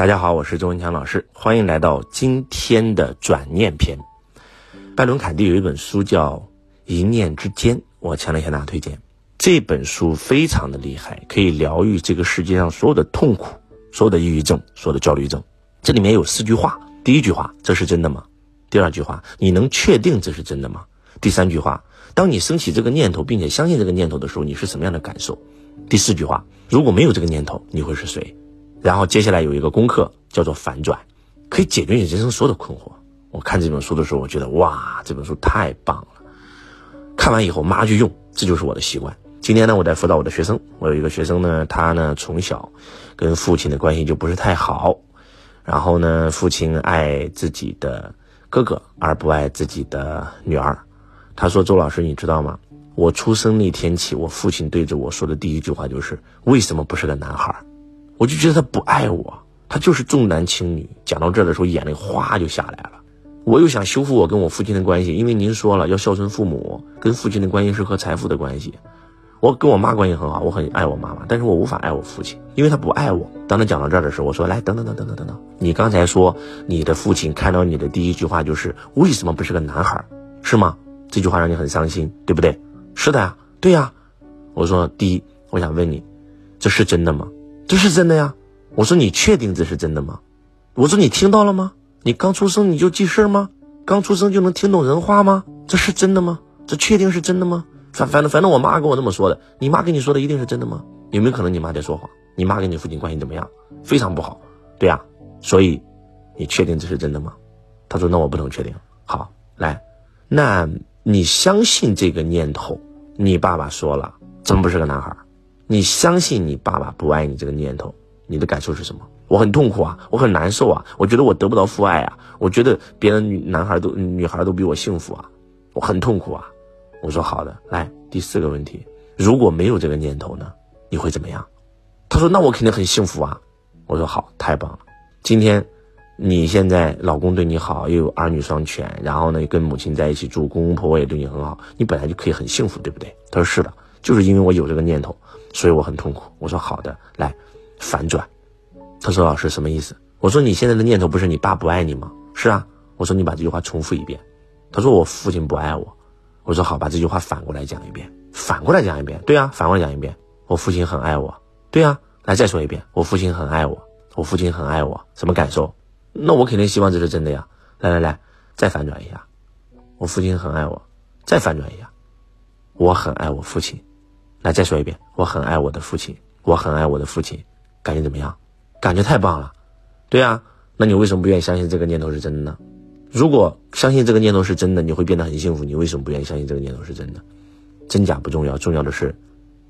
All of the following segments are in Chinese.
大家好，我是周文强老师，欢迎来到今天的转念篇。拜伦·凯蒂有一本书叫《一念之间》，我强烈向大家推荐。这本书非常的厉害，可以疗愈这个世界上所有的痛苦、所有的抑郁症、所有的焦虑症。这里面有四句话：第一句话，这是真的吗？第二句话，你能确定这是真的吗？第三句话，当你升起这个念头，并且相信这个念头的时候，你是什么样的感受？第四句话，如果没有这个念头，你会是谁？然后接下来有一个功课叫做反转，可以解决你人生所有的困惑。我看这本书的时候，我觉得哇，这本书太棒了。看完以后马上就用，这就是我的习惯。今天呢，我在辅导我的学生，我有一个学生呢，他呢从小跟父亲的关系就不是太好，然后呢，父亲爱自己的哥哥而不爱自己的女儿。他说：“周老师，你知道吗？我出生那天起，我父亲对着我说的第一句话就是为什么不是个男孩？”我就觉得他不爱我，他就是重男轻女。讲到这儿的时候，眼泪哗就下来了。我又想修复我跟我父亲的关系，因为您说了要孝顺父母，跟父亲的关系是和财富的关系。我跟我妈关系很好，我很爱我妈妈，但是我无法爱我父亲，因为他不爱我。当他讲到这儿的时候，我说来，等等等等等等等，你刚才说你的父亲看到你的第一句话就是为什么不是个男孩，是吗？这句话让你很伤心，对不对？是的呀，对呀。我说第一，我想问你，这是真的吗？这是真的呀，我说你确定这是真的吗？我说你听到了吗？你刚出生你就记事吗？刚出生就能听懂人话吗？这是真的吗？这确定是真的吗？反反正反正我妈跟我这么说的，你妈跟你说的一定是真的吗？有没有可能你妈在说谎？你妈跟你父亲关系怎么样？非常不好，对呀，所以你确定这是真的吗？他说那我不能确定。好，来，那你相信这个念头？你爸爸说了，真不是个男孩？你相信你爸爸不爱你这个念头，你的感受是什么？我很痛苦啊，我很难受啊，我觉得我得不到父爱啊，我觉得别的女男孩都女孩都比我幸福啊，我很痛苦啊。我说好的，来第四个问题，如果没有这个念头呢，你会怎么样？他说那我肯定很幸福啊。我说好，太棒了。今天你现在老公对你好，又有儿女双全，然后呢跟母亲在一起住，公公婆婆也对你很好，你本来就可以很幸福，对不对？他说是的，就是因为我有这个念头。所以我很痛苦。我说好的，来反转。他说老师什么意思？我说你现在的念头不是你爸不爱你吗？是啊。我说你把这句话重复一遍。他说我父亲不爱我。我说好，把这句话反过来讲一遍。反过来讲一遍。对啊，反过来讲一遍。我父亲很爱我。对啊，来再说一遍。我父亲很爱我。我父亲很爱我。什么感受？那我肯定希望这是真的呀。来来来，再反转一下。我父亲很爱我。再反转一下。我很爱我父亲。来，再说一遍，我很爱我的父亲，我很爱我的父亲，感觉怎么样？感觉太棒了，对啊，那你为什么不愿意相信这个念头是真的呢？如果相信这个念头是真的，你会变得很幸福。你为什么不愿意相信这个念头是真的？真假不重要，重要的是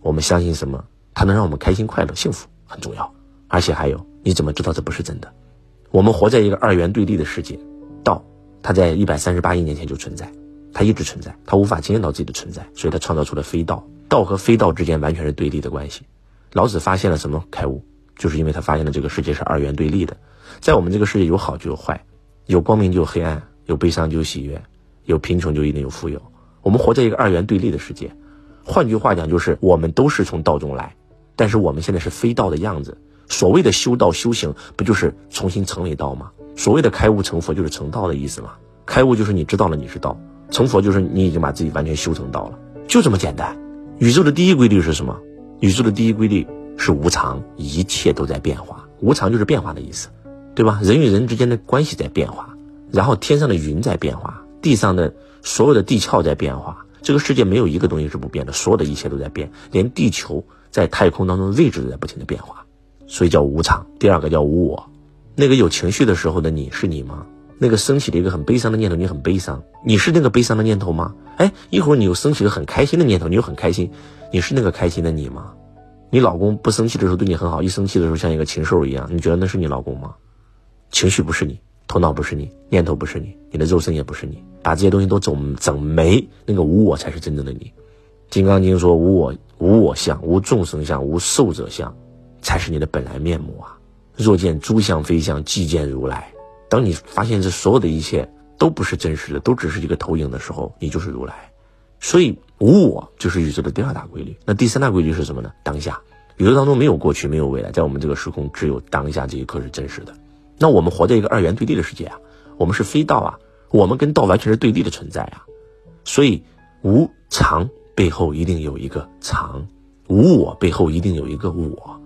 我们相信什么，它能让我们开心、快乐、幸福，很重要。而且还有，你怎么知道这不是真的？我们活在一个二元对立的世界，道它在一百三十八亿年前就存在，它一直存在，它无法经验到自己的存在，所以它创造出了非道。道和非道之间完全是对立的关系。老子发现了什么开悟？就是因为他发现了这个世界是二元对立的，在我们这个世界有好就有坏，有光明就有黑暗，有悲伤就有喜悦，有贫穷就一定有富有。我们活在一个二元对立的世界。换句话讲，就是我们都是从道中来，但是我们现在是非道的样子。所谓的修道修行，不就是重新成为道吗？所谓的开悟成佛，就是成道的意思吗？开悟就是你知道了你是道，成佛就是你已经把自己完全修成道了，就这么简单。宇宙的第一规律是什么？宇宙的第一规律是无常，一切都在变化。无常就是变化的意思，对吧？人与人之间的关系在变化，然后天上的云在变化，地上的所有的地壳在变化。这个世界没有一个东西是不变的，所有的一切都在变，连地球在太空当中的位置都在不停的变化，所以叫无常。第二个叫无我，那个有情绪的时候的你是你吗？那个升起的一个很悲伤的念头，你很悲伤，你是那个悲伤的念头吗？哎，一会儿你又升起了很开心的念头，你又很开心，你是那个开心的你吗？你老公不生气的时候对你很好，一生气的时候像一个禽兽一样，你觉得那是你老公吗？情绪不是你，头脑不是你，念头不是你，你的肉身也不是你，把这些东西都整整没，那个无我才是真正的你。金刚经说无我，无我相，无众生相，无寿者相，才是你的本来面目啊！若见诸相非相，即见如来。当你发现这所有的一切都不是真实的，都只是一个投影的时候，你就是如来。所以无我就是宇宙的第二大规律。那第三大规律是什么呢？当下，宇宙当中没有过去，没有未来，在我们这个时空，只有当下这一刻是真实的。那我们活在一个二元对立的世界啊，我们是非道啊，我们跟道完全是对立的存在啊。所以无常背后一定有一个常，无我背后一定有一个我，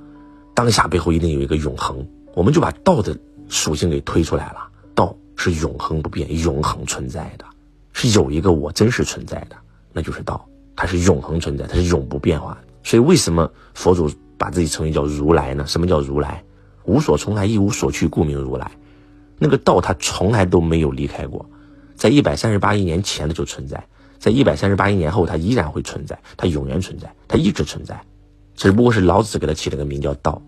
当下背后一定有一个永恒。我们就把道的属性给推出来了，道是永恒不变、永恒存在的，是有一个我真实存在的，那就是道，它是永恒存在，它是永不变化。所以为什么佛祖？把自己称为叫如来呢？什么叫如来？无所从来，一无所去，故名如来。那个道，它从来都没有离开过，在一百三十八亿年前的就存在，在一百三十八亿年后，它依然会存在，它永远存在，它一直存在。只不过是老子给它起了个名叫道，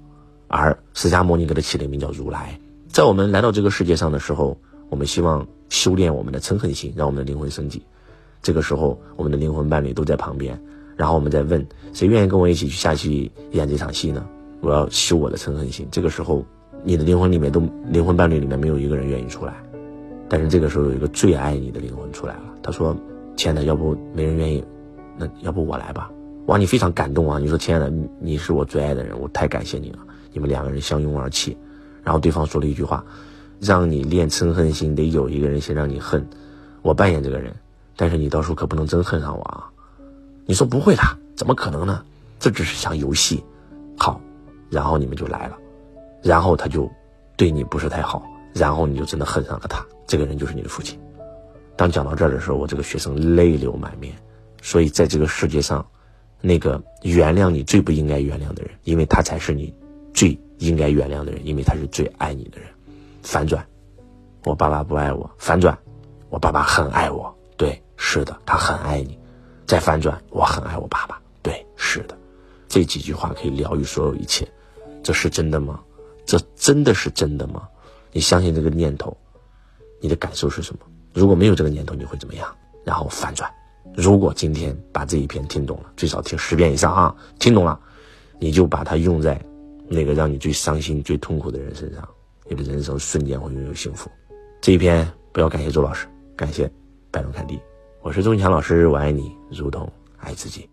而释迦牟尼给它起了个名叫如来。在我们来到这个世界上的时候，我们希望修炼我们的嗔恨心，让我们的灵魂升级。这个时候，我们的灵魂伴侣都在旁边。然后我们再问谁愿意跟我一起去下去演这场戏呢？我要修我的嗔恨心。这个时候，你的灵魂里面都灵魂伴侣里面没有一个人愿意出来，但是这个时候有一个最爱你的灵魂出来了。他说：“亲爱的，要不没人愿意，那要不我来吧。”哇，你非常感动啊！你说：“亲爱的，你是我最爱的人，我太感谢你了。”你们两个人相拥而泣，然后对方说了一句话：“让你练嗔恨心，得有一个人先让你恨。我扮演这个人，但是你到时候可不能真恨上我啊。”你说不会的，怎么可能呢？这只是场游戏，好，然后你们就来了，然后他就对你不是太好，然后你就真的恨上了他。这个人就是你的父亲。当讲到这儿的时候，我这个学生泪流满面。所以在这个世界上，那个原谅你最不应该原谅的人，因为他才是你最应该原谅的人，因为他是最爱你的人。反转，我爸爸不爱我。反转，我爸爸很爱我。对，是的，他很爱你。再反转，我很爱我爸爸。对，是的，这几句话可以疗愈所有一切。这是真的吗？这真的是真的吗？你相信这个念头，你的感受是什么？如果没有这个念头，你会怎么样？然后反转。如果今天把这一篇听懂了，最少听十遍以上啊！听懂了，你就把它用在那个让你最伤心、最痛苦的人身上，你的人生瞬间会拥有幸福。这一篇不要感谢周老师，感谢百龙看地。我是钟强老师，我爱你如同爱自己。